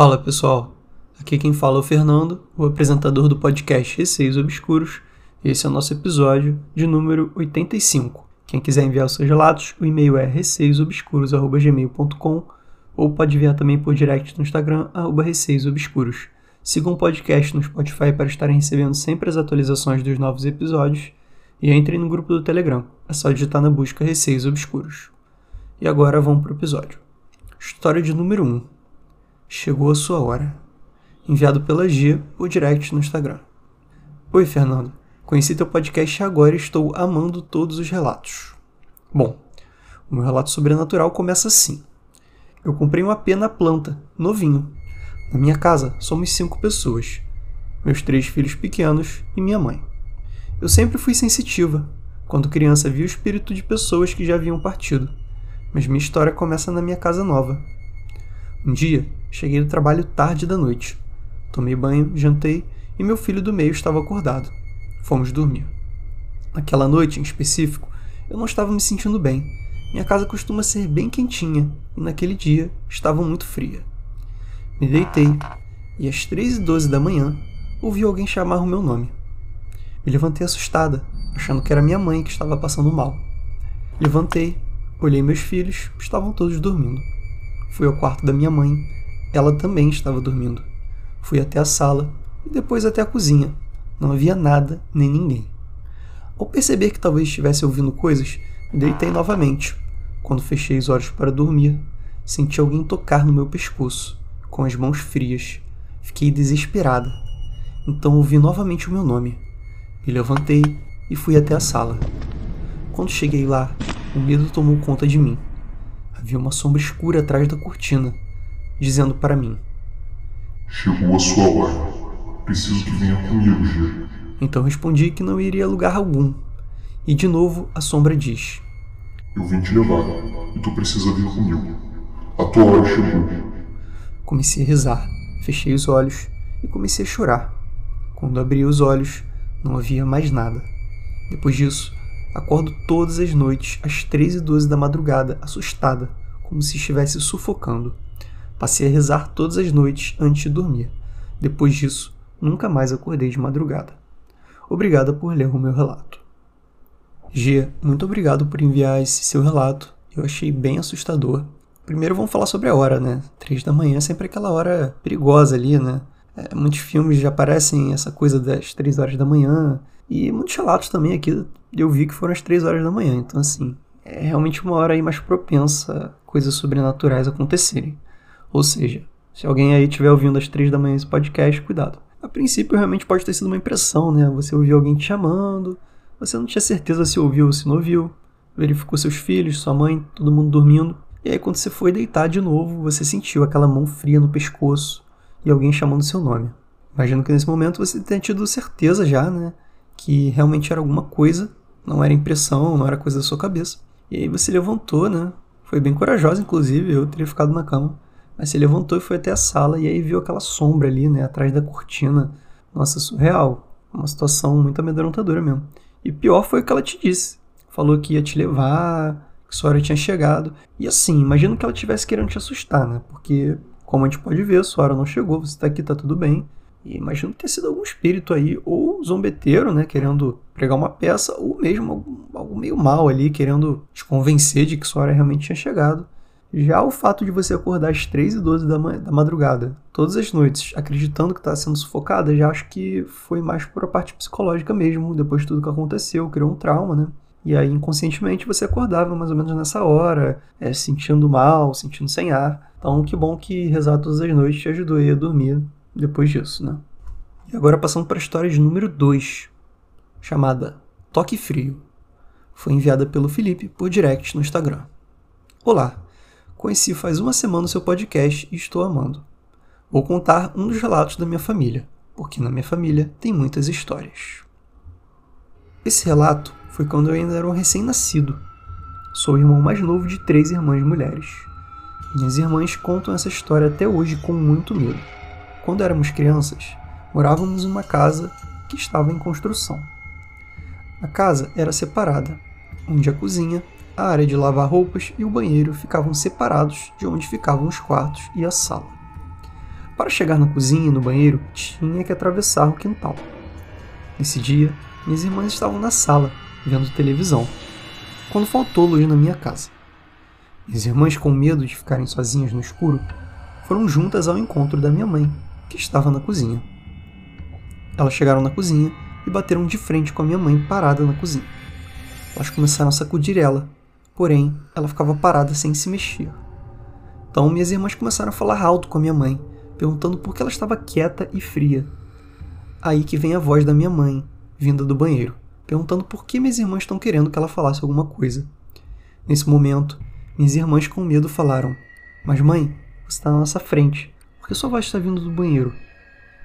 Fala pessoal, aqui quem fala é o Fernando, o apresentador do podcast Receios Obscuros. Esse é o nosso episódio de número 85. Quem quiser enviar os seus relatos, o e-mail é receiosobscuros.gmail.com ou pode enviar também por direct no Instagram, arroba receiosobscuros. Sigam o podcast no Spotify para estarem recebendo sempre as atualizações dos novos episódios e entrem no grupo do Telegram. É só digitar na busca Receios Obscuros. E agora vamos para o episódio. História de número 1. Chegou a sua hora. Enviado pela Gia por direct no Instagram. Oi, Fernando. Conheci teu podcast agora e estou amando todos os relatos. Bom, o meu relato sobrenatural começa assim. Eu comprei um AP na planta, novinho. Na minha casa somos cinco pessoas: meus três filhos pequenos e minha mãe. Eu sempre fui sensitiva. Quando criança, vi o espírito de pessoas que já haviam partido. Mas minha história começa na minha casa nova. Um dia, cheguei do trabalho tarde da noite. Tomei banho, jantei e meu filho do meio estava acordado. Fomos dormir. Naquela noite, em específico, eu não estava me sentindo bem. Minha casa costuma ser bem quentinha e naquele dia estava muito fria. Me deitei e às 3h12 da manhã ouvi alguém chamar o meu nome. Me levantei assustada, achando que era minha mãe que estava passando mal. Levantei, olhei meus filhos, estavam todos dormindo. Fui ao quarto da minha mãe, ela também estava dormindo. Fui até a sala e depois até a cozinha. Não havia nada nem ninguém. Ao perceber que talvez estivesse ouvindo coisas, deitei novamente. Quando fechei os olhos para dormir, senti alguém tocar no meu pescoço, com as mãos frias. Fiquei desesperada. Então ouvi novamente o meu nome. Me levantei e fui até a sala. Quando cheguei lá, o medo tomou conta de mim. Havia uma sombra escura atrás da cortina, dizendo para mim: Chegou a sua hora. Preciso que venha comigo, Gê. Então respondi que não iria a lugar algum. E de novo a sombra diz: Eu vim te levar e tu precisa vir comigo. A tua hora chegou. Comecei a rezar, fechei os olhos e comecei a chorar. Quando abri os olhos, não havia mais nada. Depois disso, acordo todas as noites às 13 e 12 da madrugada, assustada, como se estivesse sufocando. Passei a rezar todas as noites antes de dormir. Depois disso, nunca mais acordei de madrugada. Obrigada por ler o meu relato. G, muito obrigado por enviar esse seu relato. Eu achei bem assustador. Primeiro vamos falar sobre a hora, né? Três da manhã é sempre aquela hora perigosa ali, né? É, muitos filmes já aparecem essa coisa das três horas da manhã. E muitos relatos também aqui eu vi que foram as três horas da manhã. Então, assim, é realmente uma hora aí mais propensa a coisas sobrenaturais acontecerem. Ou seja, se alguém aí estiver ouvindo às três da manhã esse podcast, cuidado. A princípio, realmente pode ter sido uma impressão, né? Você ouviu alguém te chamando, você não tinha certeza se ouviu ou se não ouviu, verificou seus filhos, sua mãe, todo mundo dormindo. E aí, quando você foi deitar de novo, você sentiu aquela mão fria no pescoço e alguém chamando seu nome. Imagino que nesse momento você tenha tido certeza já, né? Que realmente era alguma coisa, não era impressão, não era coisa da sua cabeça. E aí você levantou, né? Foi bem corajosa, inclusive, eu teria ficado na cama. Mas se levantou e foi até a sala e aí viu aquela sombra ali, né, atrás da cortina. Nossa, surreal. Uma situação muito amedrontadora mesmo. E pior foi o que ela te disse. Falou que ia te levar, que sua hora tinha chegado. E assim, imagino que ela estivesse querendo te assustar, né? Porque, como a gente pode ver, sua hora não chegou, você tá aqui, tá tudo bem. E imagino tenha sido algum espírito aí, ou zombeteiro, né? Querendo pregar uma peça, ou mesmo algo meio mal ali, querendo te convencer de que sua hora realmente tinha chegado. Já o fato de você acordar às 3 e 12 da, da madrugada, todas as noites, acreditando que está sendo sufocada, já acho que foi mais por a parte psicológica mesmo, depois de tudo que aconteceu, criou um trauma, né? E aí, inconscientemente, você acordava mais ou menos nessa hora, é, sentindo mal, sentindo sem ar. Então, que bom que rezar todas as noites te ajudou a dormir depois disso, né? E agora passando para a história de número 2, chamada Toque Frio. Foi enviada pelo Felipe por direct no Instagram. Olá, Conheci faz uma semana o seu podcast e estou amando. Vou contar um dos relatos da minha família, porque na minha família tem muitas histórias. Esse relato foi quando eu ainda era um recém-nascido. Sou o irmão mais novo de três irmãs mulheres. Minhas irmãs contam essa história até hoje com muito medo. Quando éramos crianças, morávamos em uma casa que estava em construção. A casa era separada, onde a cozinha a área de lavar roupas e o banheiro ficavam separados de onde ficavam os quartos e a sala. Para chegar na cozinha e no banheiro, tinha que atravessar o quintal. Nesse dia, minhas irmãs estavam na sala, vendo televisão, quando faltou luz na minha casa. Minhas irmãs, com medo de ficarem sozinhas no escuro, foram juntas ao encontro da minha mãe, que estava na cozinha. Elas chegaram na cozinha e bateram de frente com a minha mãe parada na cozinha. Elas começaram a sacudir ela, porém ela ficava parada sem se mexer. Então minhas irmãs começaram a falar alto com a minha mãe, perguntando por que ela estava quieta e fria. Aí que vem a voz da minha mãe, vinda do banheiro, perguntando por que minhas irmãs estão querendo que ela falasse alguma coisa. Nesse momento, minhas irmãs com medo falaram: Mas mãe, você está na nossa frente, por que sua voz está vindo do banheiro?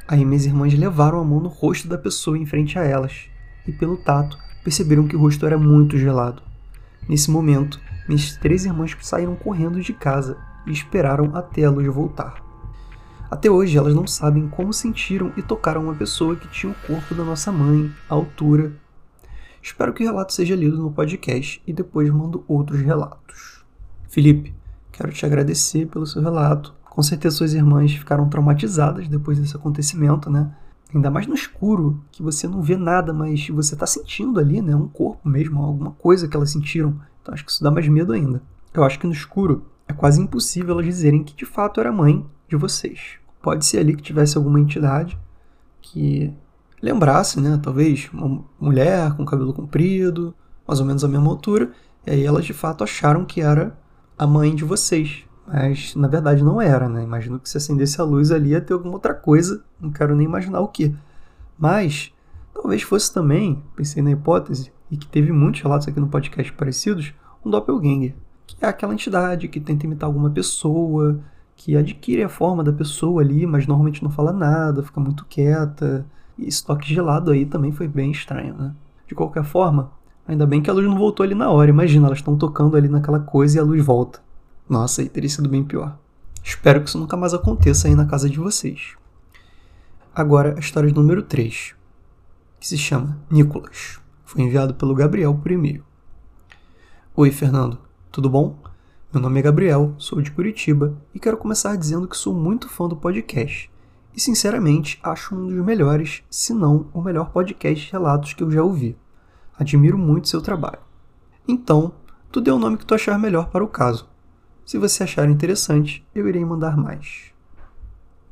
Aí minhas irmãs levaram a mão no rosto da pessoa em frente a elas, e pelo tato perceberam que o rosto era muito gelado. Nesse momento, minhas três irmãs saíram correndo de casa e esperaram até a luz voltar. Até hoje elas não sabem como sentiram e tocaram uma pessoa que tinha o corpo da nossa mãe, a altura. Espero que o relato seja lido no podcast e depois mando outros relatos. Felipe, quero te agradecer pelo seu relato. Com certeza suas irmãs ficaram traumatizadas depois desse acontecimento, né? Ainda mais no escuro, que você não vê nada, mas você está sentindo ali, né? Um corpo mesmo, alguma coisa que elas sentiram. Então acho que isso dá mais medo ainda. Eu acho que no escuro é quase impossível elas dizerem que de fato era mãe de vocês. Pode ser ali que tivesse alguma entidade que lembrasse, né? Talvez uma mulher com cabelo comprido, mais ou menos a mesma altura, e aí elas de fato acharam que era a mãe de vocês. Mas na verdade não era, né? Imagino que se acendesse a luz ali ia ter alguma outra coisa, não quero nem imaginar o que. Mas talvez fosse também, pensei na hipótese, e que teve muitos relatos aqui no podcast parecidos, um doppelganger, que é aquela entidade que tenta imitar alguma pessoa, que adquire a forma da pessoa ali, mas normalmente não fala nada, fica muito quieta. E esse toque gelado aí também foi bem estranho, né? De qualquer forma, ainda bem que a luz não voltou ali na hora. Imagina, elas estão tocando ali naquela coisa e a luz volta. Nossa, aí teria sido bem pior. Espero que isso nunca mais aconteça aí na casa de vocês. Agora, a história número 3, que se chama Nicolas. Foi enviado pelo Gabriel por e-mail. Oi, Fernando. Tudo bom? Meu nome é Gabriel, sou de Curitiba e quero começar dizendo que sou muito fã do podcast e, sinceramente, acho um dos melhores, se não o melhor podcast de relatos que eu já ouvi. Admiro muito seu trabalho. Então, tu dê o nome que tu achar melhor para o caso. Se você achar interessante, eu irei mandar mais.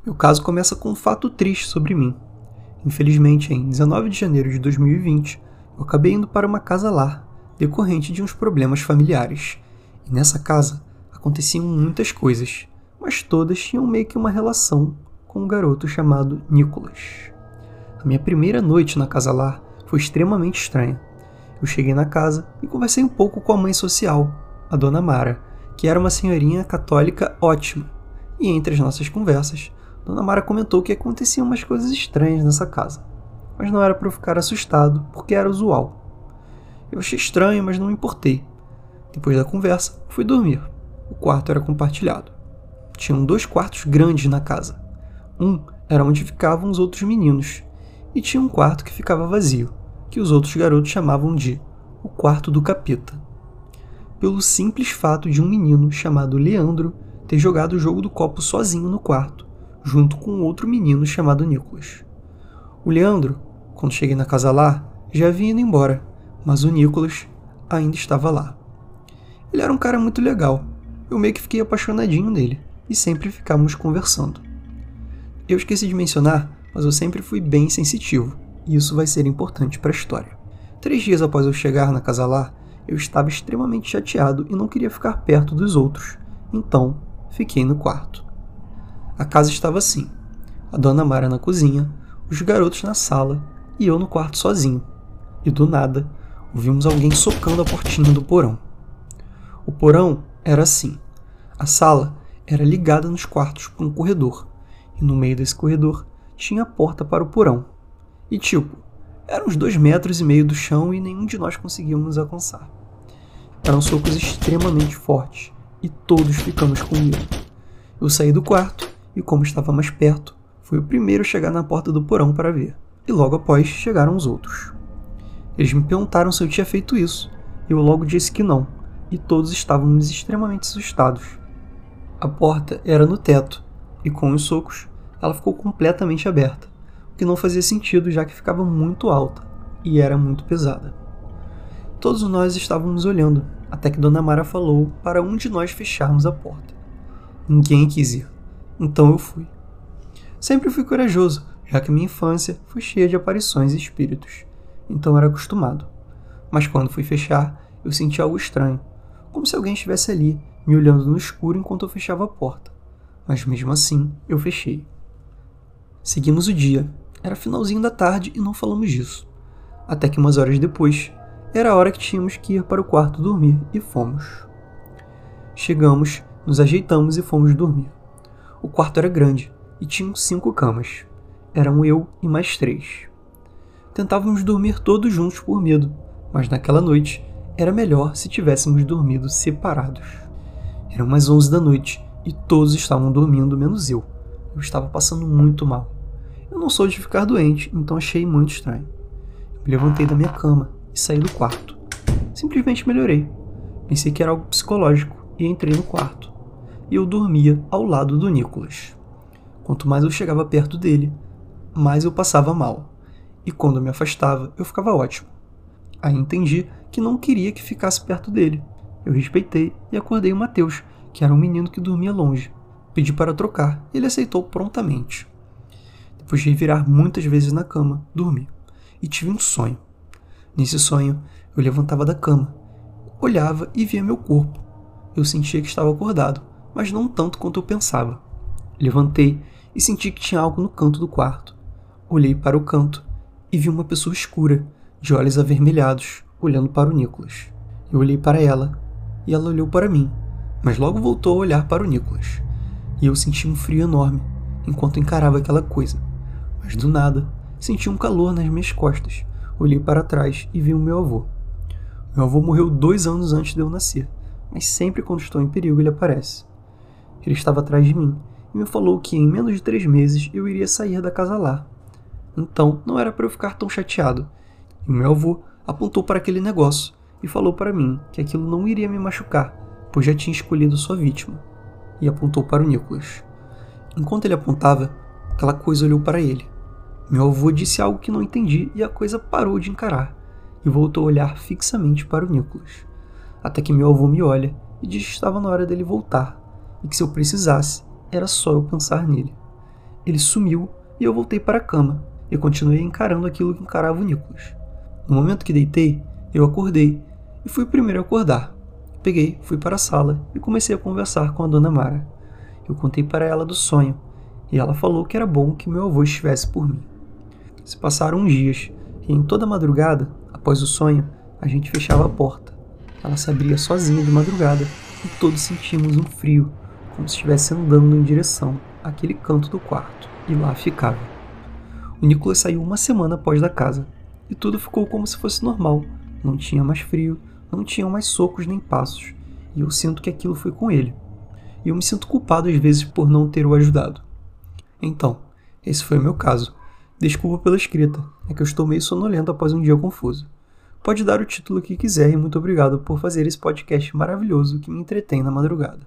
Meu caso começa com um fato triste sobre mim. Infelizmente, em 19 de janeiro de 2020, eu acabei indo para uma casa-lar, decorrente de uns problemas familiares e nessa casa aconteciam muitas coisas, mas todas tinham meio que uma relação com um garoto chamado Nicholas. A minha primeira noite na casa lá foi extremamente estranha. Eu cheguei na casa e conversei um pouco com a mãe social, a dona Mara, que era uma senhorinha católica ótima. E entre as nossas conversas, Dona Mara comentou que aconteciam umas coisas estranhas nessa casa. Mas não era para eu ficar assustado, porque era usual. Eu achei estranho, mas não me importei. Depois da conversa, fui dormir. O quarto era compartilhado. Tinham dois quartos grandes na casa. Um era onde ficavam os outros meninos, e tinha um quarto que ficava vazio, que os outros garotos chamavam de o quarto do capeta. Pelo simples fato de um menino chamado Leandro ter jogado o jogo do copo sozinho no quarto, junto com outro menino chamado Nicolas. O Leandro, quando cheguei na casa lá, já havia ido embora, mas o Nicolas ainda estava lá. Ele era um cara muito legal. Eu meio que fiquei apaixonadinho nele e sempre ficávamos conversando. Eu esqueci de mencionar, mas eu sempre fui bem sensitivo, e isso vai ser importante para a história. Três dias após eu chegar na casa lá, eu estava extremamente chateado e não queria ficar perto dos outros, então fiquei no quarto. A casa estava assim: a dona Mara na cozinha, os garotos na sala e eu no quarto sozinho. E do nada, ouvimos alguém socando a portinha do porão. O porão era assim. A sala era ligada nos quartos por um corredor, e no meio desse corredor tinha a porta para o porão. E tipo, eram uns dois metros e meio do chão e nenhum de nós conseguíamos alcançar. Eram socos extremamente fortes e todos ficamos com medo. Eu saí do quarto e, como estava mais perto, fui o primeiro a chegar na porta do porão para ver. E logo após chegaram os outros. Eles me perguntaram se eu tinha feito isso, eu logo disse que não, e todos estávamos extremamente assustados. A porta era no teto, e com os socos, ela ficou completamente aberta, que não fazia sentido já que ficava muito alta e era muito pesada. Todos nós estávamos olhando, até que Dona Mara falou para um de nós fecharmos a porta. Ninguém quis ir, então eu fui. Sempre fui corajoso, já que minha infância foi cheia de aparições e espíritos, então era acostumado. Mas quando fui fechar, eu senti algo estranho, como se alguém estivesse ali, me olhando no escuro enquanto eu fechava a porta. Mas mesmo assim, eu fechei. Seguimos o dia. Era finalzinho da tarde e não falamos disso. Até que umas horas depois, era a hora que tínhamos que ir para o quarto dormir e fomos. Chegamos, nos ajeitamos e fomos dormir. O quarto era grande e tinha cinco camas. Eram eu e mais três. Tentávamos dormir todos juntos por medo, mas naquela noite era melhor se tivéssemos dormido separados. Eram umas 11 da noite e todos estavam dormindo menos eu. Eu estava passando muito mal. Eu não sou de ficar doente, então achei muito estranho. Me levantei da minha cama e saí do quarto. Simplesmente melhorei. Pensei que era algo psicológico e entrei no quarto. E eu dormia ao lado do Nicholas. Quanto mais eu chegava perto dele, mais eu passava mal. E quando eu me afastava, eu ficava ótimo. Aí entendi que não queria que ficasse perto dele. Eu respeitei e acordei o Mateus, que era um menino que dormia longe. Pedi para trocar, ele aceitou prontamente. Depois de virar muitas vezes na cama, dormi. E tive um sonho. Nesse sonho, eu levantava da cama, olhava e via meu corpo. Eu sentia que estava acordado, mas não tanto quanto eu pensava. Levantei e senti que tinha algo no canto do quarto. Olhei para o canto e vi uma pessoa escura, de olhos avermelhados, olhando para o Nicholas. Eu olhei para ela e ela olhou para mim, mas logo voltou a olhar para o Nicholas. E eu senti um frio enorme enquanto encarava aquela coisa. Mas do nada, senti um calor nas minhas costas. Olhei para trás e vi o meu avô. Meu avô morreu dois anos antes de eu nascer, mas sempre quando estou em perigo ele aparece. Ele estava atrás de mim e me falou que em menos de três meses eu iria sair da casa lá. Então não era para eu ficar tão chateado e meu avô apontou para aquele negócio e falou para mim que aquilo não iria me machucar, pois já tinha escolhido sua vítima. E apontou para o Nicholas. Enquanto ele apontava, aquela coisa olhou para ele. Meu avô disse algo que não entendi e a coisa parou de encarar e voltou a olhar fixamente para o Nicholas. Até que meu avô me olha e diz que estava na hora dele voltar e que se eu precisasse, era só eu pensar nele. Ele sumiu e eu voltei para a cama e continuei encarando aquilo que encarava o Nicholas. No momento que deitei, eu acordei e fui o primeiro a acordar. Peguei, fui para a sala e comecei a conversar com a dona Mara. Eu contei para ela do sonho e ela falou que era bom que meu avô estivesse por mim. Se passaram uns dias e em toda madrugada, após o sonho, a gente fechava a porta. Ela se abria sozinha de madrugada e todos sentimos um frio, como se estivesse andando em direção àquele canto do quarto, e lá ficava. O Nicolas saiu uma semana após da casa e tudo ficou como se fosse normal. Não tinha mais frio, não tinham mais socos nem passos, e eu sinto que aquilo foi com ele. E eu me sinto culpado às vezes por não ter o ajudado. Então, esse foi o meu caso. Desculpa pela escrita, é que eu estou meio sonolento após um dia confuso. Pode dar o título que quiser e muito obrigado por fazer esse podcast maravilhoso que me entretém na madrugada.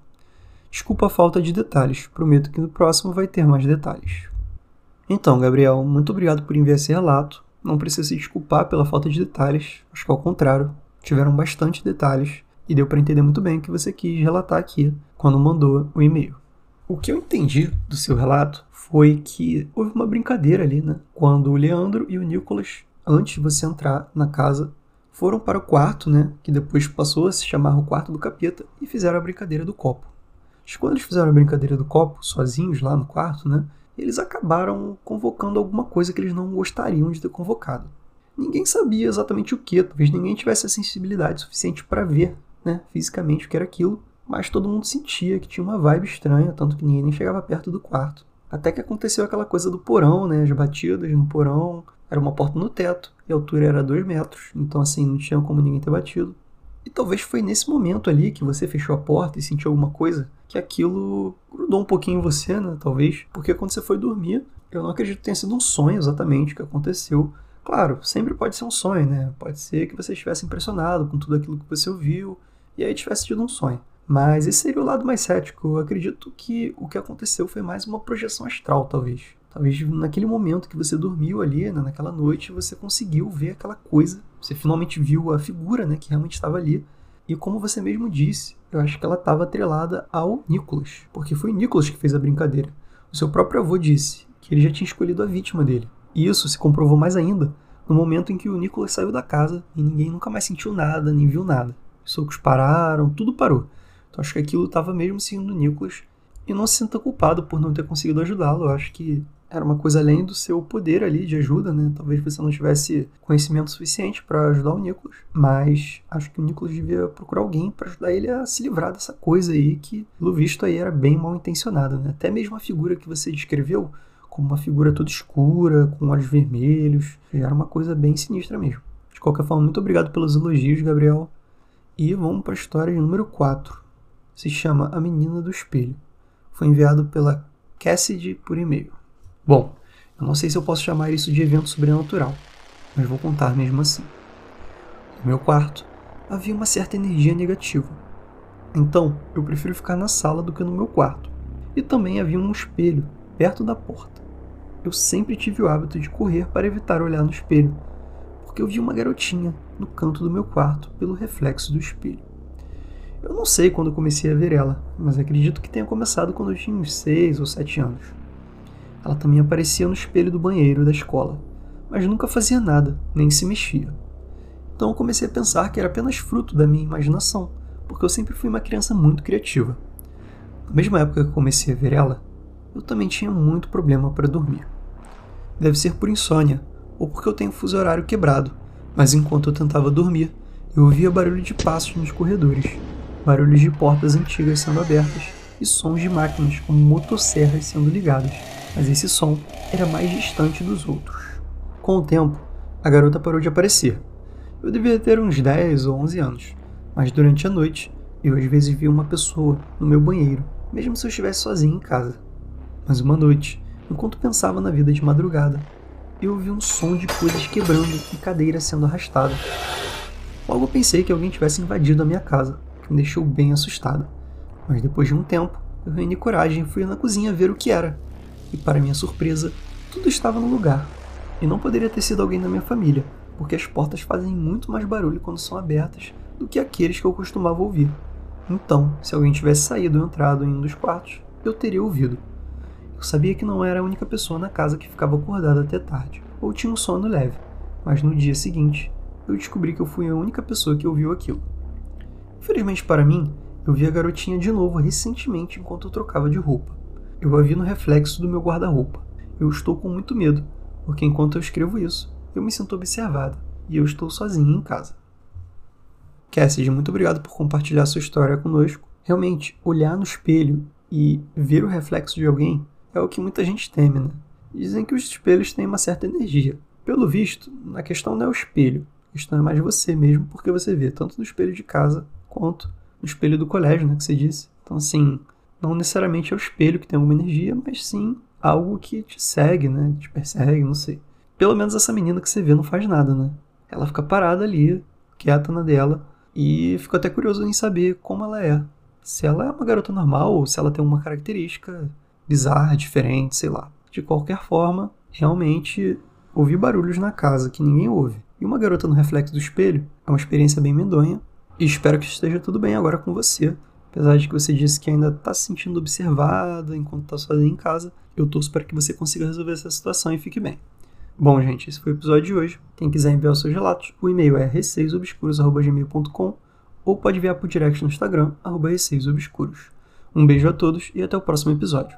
Desculpa a falta de detalhes, prometo que no próximo vai ter mais detalhes. Então, Gabriel, muito obrigado por enviar esse relato não precisa se desculpar pela falta de detalhes, acho que ao contrário, tiveram bastante detalhes e deu para entender muito bem o que você quis relatar aqui quando mandou o e-mail. O que eu entendi do seu relato foi que houve uma brincadeira ali, né? Quando o Leandro e o Nicolas, antes de você entrar na casa, foram para o quarto, né? Que depois passou a se chamar o quarto do capeta e fizeram a brincadeira do copo. Mas quando eles fizeram a brincadeira do copo, sozinhos lá no quarto, né? eles acabaram convocando alguma coisa que eles não gostariam de ter convocado. Ninguém sabia exatamente o que, talvez ninguém tivesse a sensibilidade suficiente para ver né, fisicamente o que era aquilo, mas todo mundo sentia que tinha uma vibe estranha, tanto que ninguém nem chegava perto do quarto. Até que aconteceu aquela coisa do porão, né, as batidas no porão, era uma porta no teto, e a altura era 2 metros, então assim, não tinha como ninguém ter batido. E talvez foi nesse momento ali que você fechou a porta e sentiu alguma coisa que aquilo grudou um pouquinho em você, né? Talvez. Porque quando você foi dormir, eu não acredito que tenha sido um sonho exatamente que aconteceu. Claro, sempre pode ser um sonho, né? Pode ser que você estivesse impressionado com tudo aquilo que você ouviu e aí tivesse tido um sonho. Mas esse seria o lado mais cético. Eu acredito que o que aconteceu foi mais uma projeção astral, talvez. Talvez naquele momento que você dormiu ali, né, naquela noite, você conseguiu ver aquela coisa. Você finalmente viu a figura né, que realmente estava ali. E como você mesmo disse, eu acho que ela estava atrelada ao Nicholas. Porque foi Nicholas que fez a brincadeira. O seu próprio avô disse que ele já tinha escolhido a vítima dele. E isso se comprovou mais ainda no momento em que o Nicholas saiu da casa e ninguém nunca mais sentiu nada, nem viu nada. Os socos pararam, tudo parou. Então acho que aquilo estava mesmo seguindo o Nicholas. E não se sinta culpado por não ter conseguido ajudá-lo. Acho que era uma coisa além do seu poder ali de ajuda, né? Talvez você não tivesse conhecimento suficiente para ajudar o Nicholas, mas acho que o Nicholas devia procurar alguém para ajudar ele a se livrar dessa coisa aí que, pelo visto, aí era bem mal intencionada, né? Até mesmo a figura que você descreveu como uma figura toda escura, com olhos vermelhos, era uma coisa bem sinistra mesmo. De qualquer forma, muito obrigado pelos elogios, Gabriel. E vamos para a história número 4 se chama A Menina do Espelho. Foi enviado pela Cassidy por e-mail. Bom, eu não sei se eu posso chamar isso de evento sobrenatural, mas vou contar mesmo assim. No meu quarto havia uma certa energia negativa. Então, eu prefiro ficar na sala do que no meu quarto. E também havia um espelho perto da porta. Eu sempre tive o hábito de correr para evitar olhar no espelho, porque eu vi uma garotinha no canto do meu quarto pelo reflexo do espelho. Eu não sei quando comecei a ver ela, mas acredito que tenha começado quando eu tinha uns 6 ou 7 anos. Ela também aparecia no espelho do banheiro da escola, mas nunca fazia nada, nem se mexia. Então eu comecei a pensar que era apenas fruto da minha imaginação, porque eu sempre fui uma criança muito criativa. Na mesma época que comecei a ver ela, eu também tinha muito problema para dormir. Deve ser por insônia, ou porque eu tenho fuso horário quebrado, mas enquanto eu tentava dormir, eu ouvia barulho de passos nos corredores barulhos de portas antigas sendo abertas e sons de máquinas como motosserras sendo ligadas, mas esse som era mais distante dos outros. Com o tempo, a garota parou de aparecer. Eu devia ter uns 10 ou 11 anos, mas durante a noite eu às vezes via uma pessoa no meu banheiro, mesmo se eu estivesse sozinho em casa. Mas uma noite, enquanto pensava na vida de madrugada, eu ouvi um som de coisas quebrando e cadeiras sendo arrastadas. Logo pensei que alguém tivesse invadido a minha casa, que me deixou bem assustado. Mas depois de um tempo, eu reuni coragem e fui na cozinha ver o que era. E para minha surpresa, tudo estava no lugar. E não poderia ter sido alguém da minha família, porque as portas fazem muito mais barulho quando são abertas do que aqueles que eu costumava ouvir. Então, se alguém tivesse saído ou entrado em um dos quartos, eu teria ouvido. Eu sabia que não era a única pessoa na casa que ficava acordada até tarde, ou tinha um sono leve, mas no dia seguinte, eu descobri que eu fui a única pessoa que ouviu aquilo. Infelizmente para mim, eu vi a garotinha de novo recentemente enquanto eu trocava de roupa. Eu a vi no reflexo do meu guarda-roupa. Eu estou com muito medo, porque enquanto eu escrevo isso, eu me sinto observada e eu estou sozinha em casa. Cassidy, muito obrigado por compartilhar sua história conosco. Realmente, olhar no espelho e ver o reflexo de alguém é o que muita gente teme, né? Dizem que os espelhos têm uma certa energia. Pelo visto, a questão não é o espelho, a questão é mais você mesmo, porque você vê tanto no espelho de casa quanto no espelho do colégio, né, que você disse. Então, assim, não necessariamente é o espelho que tem alguma energia, mas sim algo que te segue, né, te persegue, não sei. Pelo menos essa menina que você vê não faz nada, né? Ela fica parada ali, quieta na dela, e fico até curioso em saber como ela é. Se ela é uma garota normal ou se ela tem uma característica bizarra, diferente, sei lá. De qualquer forma, realmente ouvir barulhos na casa que ninguém ouve e uma garota no reflexo do espelho é uma experiência bem medonha e espero que esteja tudo bem agora com você. Apesar de que você disse que ainda está se sentindo observado enquanto está sozinho em casa, eu torço para que você consiga resolver essa situação e fique bem. Bom, gente, esse foi o episódio de hoje. Quem quiser enviar os seus relatos, o e-mail é receiosobscuros.gmail.com ou pode enviar por direct no Instagram, arroba receiosobscuros. Um beijo a todos e até o próximo episódio.